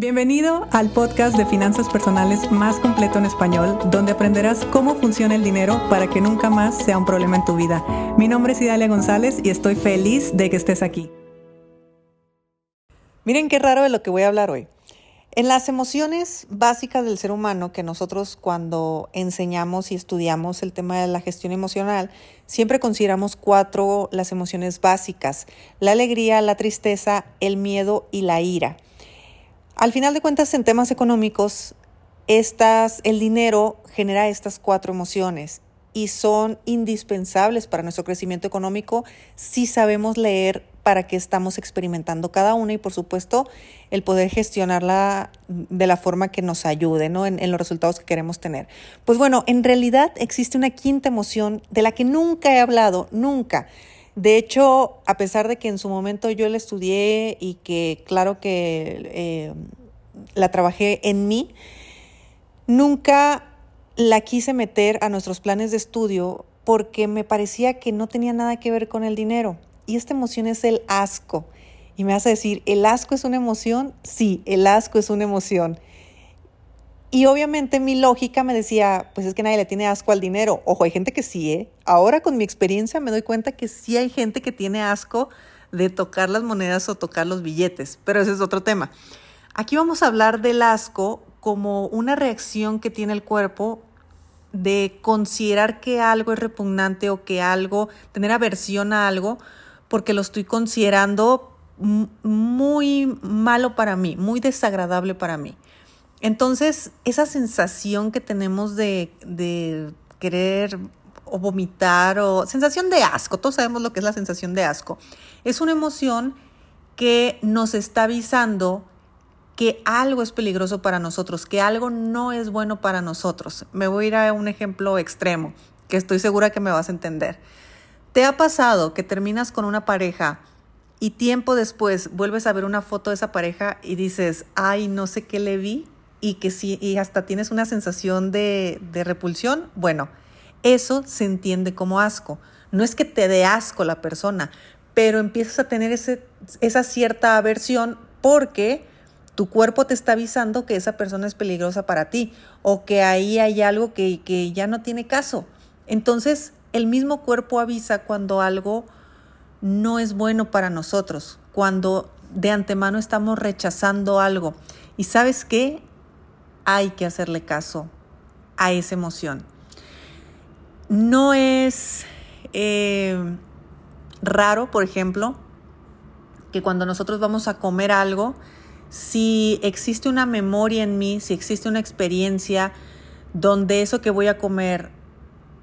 Bienvenido al podcast de finanzas personales más completo en español, donde aprenderás cómo funciona el dinero para que nunca más sea un problema en tu vida. Mi nombre es Idalia González y estoy feliz de que estés aquí. Miren qué raro de lo que voy a hablar hoy. En las emociones básicas del ser humano que nosotros cuando enseñamos y estudiamos el tema de la gestión emocional, siempre consideramos cuatro las emociones básicas, la alegría, la tristeza, el miedo y la ira. Al final de cuentas, en temas económicos, el dinero genera estas cuatro emociones y son indispensables para nuestro crecimiento económico si sabemos leer para qué estamos experimentando cada una y por supuesto el poder gestionarla de la forma que nos ayude ¿no? en, en los resultados que queremos tener. Pues bueno, en realidad existe una quinta emoción de la que nunca he hablado, nunca. De hecho, a pesar de que en su momento yo la estudié y que claro que eh, la trabajé en mí, nunca la quise meter a nuestros planes de estudio porque me parecía que no tenía nada que ver con el dinero. Y esta emoción es el asco. Y me hace decir, ¿el asco es una emoción? Sí, el asco es una emoción. Y obviamente mi lógica me decía, pues es que nadie le tiene asco al dinero. Ojo, hay gente que sí, ¿eh? Ahora con mi experiencia me doy cuenta que sí hay gente que tiene asco de tocar las monedas o tocar los billetes, pero ese es otro tema. Aquí vamos a hablar del asco como una reacción que tiene el cuerpo de considerar que algo es repugnante o que algo, tener aversión a algo, porque lo estoy considerando muy malo para mí, muy desagradable para mí. Entonces, esa sensación que tenemos de, de querer o vomitar o sensación de asco, todos sabemos lo que es la sensación de asco, es una emoción que nos está avisando que algo es peligroso para nosotros, que algo no es bueno para nosotros. Me voy a ir a un ejemplo extremo, que estoy segura que me vas a entender. ¿Te ha pasado que terminas con una pareja y tiempo después vuelves a ver una foto de esa pareja y dices, ay, no sé qué le vi? Y que sí, y hasta tienes una sensación de, de repulsión, bueno, eso se entiende como asco. No es que te dé asco la persona, pero empiezas a tener ese, esa cierta aversión porque tu cuerpo te está avisando que esa persona es peligrosa para ti o que ahí hay algo que, que ya no tiene caso. Entonces, el mismo cuerpo avisa cuando algo no es bueno para nosotros, cuando de antemano estamos rechazando algo. ¿Y sabes qué? Hay que hacerle caso a esa emoción. No es eh, raro, por ejemplo, que cuando nosotros vamos a comer algo, si existe una memoria en mí, si existe una experiencia donde eso que voy a comer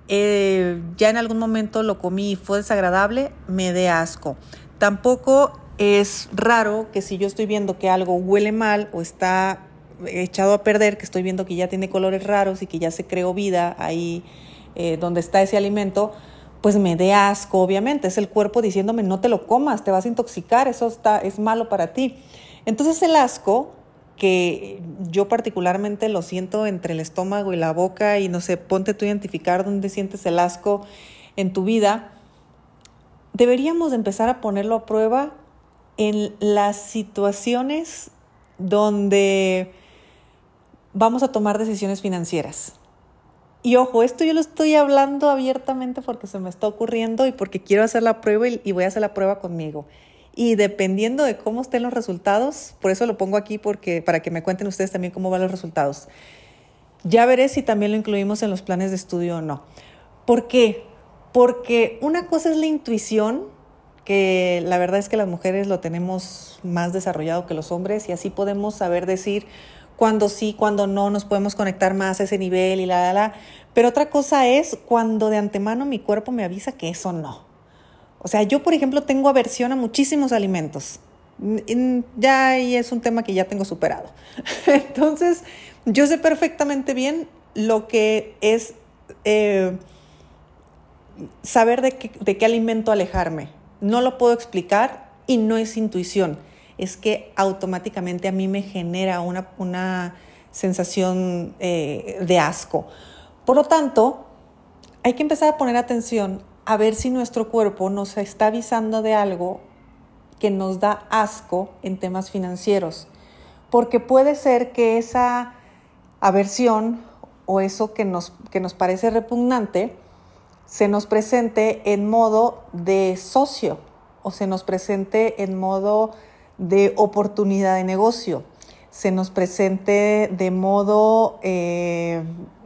eh, ya en algún momento lo comí y fue desagradable, me dé asco. Tampoco es raro que si yo estoy viendo que algo huele mal o está echado a perder, que estoy viendo que ya tiene colores raros y que ya se creó vida ahí eh, donde está ese alimento, pues me dé asco, obviamente. Es el cuerpo diciéndome, no te lo comas, te vas a intoxicar, eso está, es malo para ti. Entonces el asco, que yo particularmente lo siento entre el estómago y la boca, y no sé, ponte tú a identificar dónde sientes el asco en tu vida, deberíamos empezar a ponerlo a prueba en las situaciones donde vamos a tomar decisiones financieras. Y ojo, esto yo lo estoy hablando abiertamente porque se me está ocurriendo y porque quiero hacer la prueba y, voy a hacer la prueba conmigo. Y dependiendo de cómo estén los resultados, por eso lo pongo aquí porque para que me cuenten ustedes también cómo van los resultados. Ya veré si también lo incluimos en los planes de estudio o no. ¿Por qué? Porque una cosa es la intuición, que la verdad es que las mujeres lo tenemos más desarrollado que los hombres y así podemos saber decir, cuando sí, cuando no, nos podemos conectar más a ese nivel y la, la, la. Pero otra cosa es cuando de antemano mi cuerpo me avisa que eso no. O sea, yo, por ejemplo, tengo aversión a muchísimos alimentos. Ya ahí es un tema que ya tengo superado. Entonces, yo sé perfectamente bien lo que es eh, saber de qué, de qué alimento alejarme. No lo puedo explicar y no es intuición es que automáticamente a mí me genera una, sensación eh, de asco. Por lo tanto, hay que empezar a poner atención a ver si nuestro cuerpo nos está avisando de algo que nos da asco en temas financieros. porque puede ser que esa aversión o eso que nos, que nos parece repugnante se nos presente en modo de socio o se nos presente en modo de oportunidad de negocio, se nos presente de modo eh,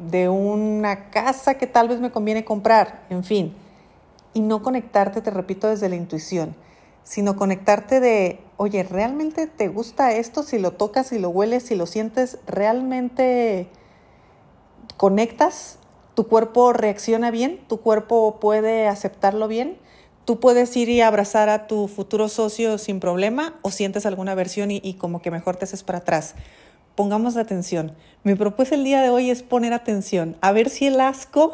de una casa que tal vez me conviene comprar, en fin, y no conectarte, te repito, desde la intuición, sino conectarte de, oye, ¿realmente te gusta esto? Si lo tocas, si lo hueles, si lo sientes, ¿realmente conectas? ¿Tu cuerpo reacciona bien? ¿Tu cuerpo puede aceptarlo bien? Tú puedes ir y abrazar a tu futuro socio sin problema o sientes alguna aversión y, y como que mejor te haces para atrás. Pongamos atención. Mi propuesta el día de hoy es poner atención, a ver si el asco,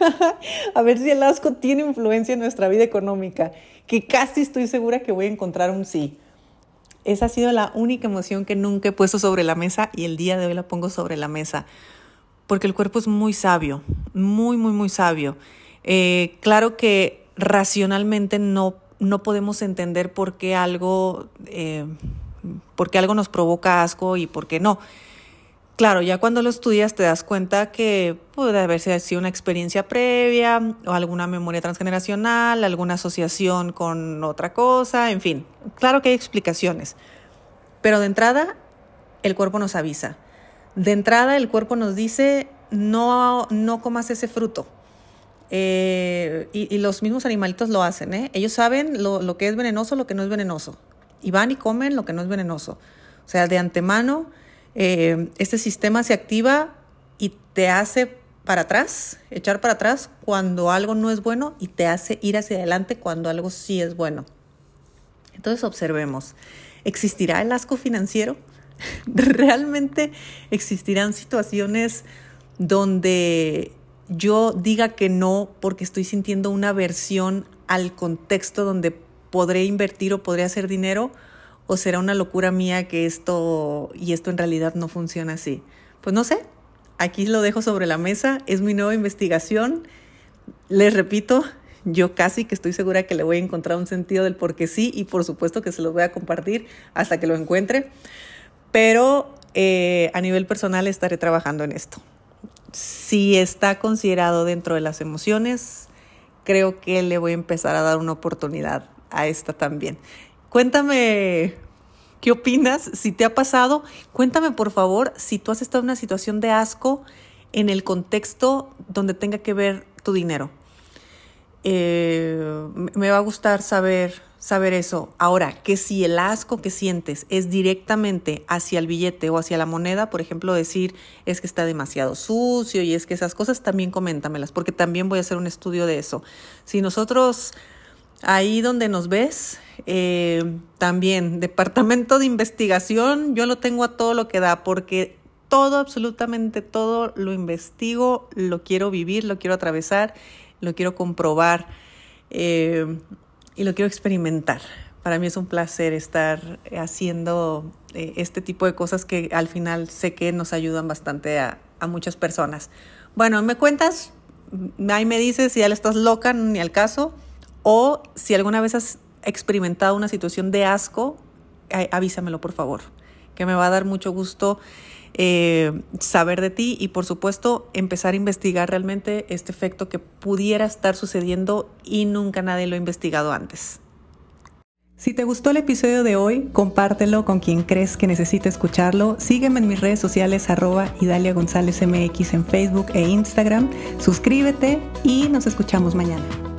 a ver si el asco tiene influencia en nuestra vida económica, que casi estoy segura que voy a encontrar un sí. Esa ha sido la única emoción que nunca he puesto sobre la mesa y el día de hoy la pongo sobre la mesa, porque el cuerpo es muy sabio, muy, muy, muy sabio. Eh, claro que racionalmente no, no podemos entender por qué algo, eh, por algo nos provoca asco y por qué no. Claro, ya cuando lo estudias te das cuenta que puede haber sido una experiencia previa o alguna memoria transgeneracional, alguna asociación con otra cosa, en fin. Claro que hay explicaciones. Pero de entrada, el cuerpo nos avisa. De entrada, el cuerpo nos dice, no, no comas ese fruto. Eh, y, los mismos animalitos lo hacen, ¿eh? Ellos saben lo, que es venenoso, lo que no es venenoso. Y van y comen lo que no es venenoso. O sea, de antemano, eh, este sistema se activa y te hace para atrás, echar para atrás cuando algo no es bueno y te hace ir hacia adelante cuando algo sí es bueno. Entonces observemos, ¿existirá el asco financiero? ¿Realmente existirán situaciones donde yo diga que no porque estoy sintiendo una aversión al contexto donde podré invertir o podré hacer dinero o será una locura mía que esto y esto en realidad no funciona así. Pues no sé, aquí lo dejo sobre la mesa, es mi nueva investigación. Les repito, yo casi que estoy segura que le voy a encontrar un sentido del por qué sí y por supuesto que se los voy a compartir hasta que lo encuentre, pero eh, a nivel personal estaré trabajando en esto si está considerado dentro de las emociones, creo que le voy a empezar a dar una oportunidad a esta también. Cuéntame qué opinas, si te ha pasado. Cuéntame por favor si tú has estado en una situación de asco en el contexto donde tenga que ver tu dinero. Eh, me va a gustar saber saber eso. Ahora, que si el asco que sientes es directamente hacia el billete o hacia la moneda, por ejemplo, decir es que está demasiado sucio y es que esas cosas también coméntamelas, porque también voy a hacer un estudio de eso. Si nosotros ahí donde nos ves, eh, también departamento de investigación, yo lo tengo a todo lo que da, porque todo, absolutamente todo lo investigo, lo quiero vivir, lo quiero atravesar, lo quiero comprobar. Eh, y lo quiero experimentar. Para mí es un placer estar haciendo eh, este tipo de cosas que al final sé que nos ayudan bastante a, muchas personas. Bueno, me cuentas, ahí me dices si ya le estás loca, ni al caso, o si alguna vez has experimentado una situación de asco, avísamelo por favor, que me va a dar mucho gusto eh, saber de ti y por supuesto empezar a investigar realmente este efecto que pudiera estar sucediendo y nunca nadie lo ha investigado antes. Si te gustó el episodio de hoy, compártelo con quien crees que necesite escucharlo. Sígueme en mis redes sociales arroba Idalia González MX en Facebook e Instagram. Suscríbete y nos escuchamos mañana.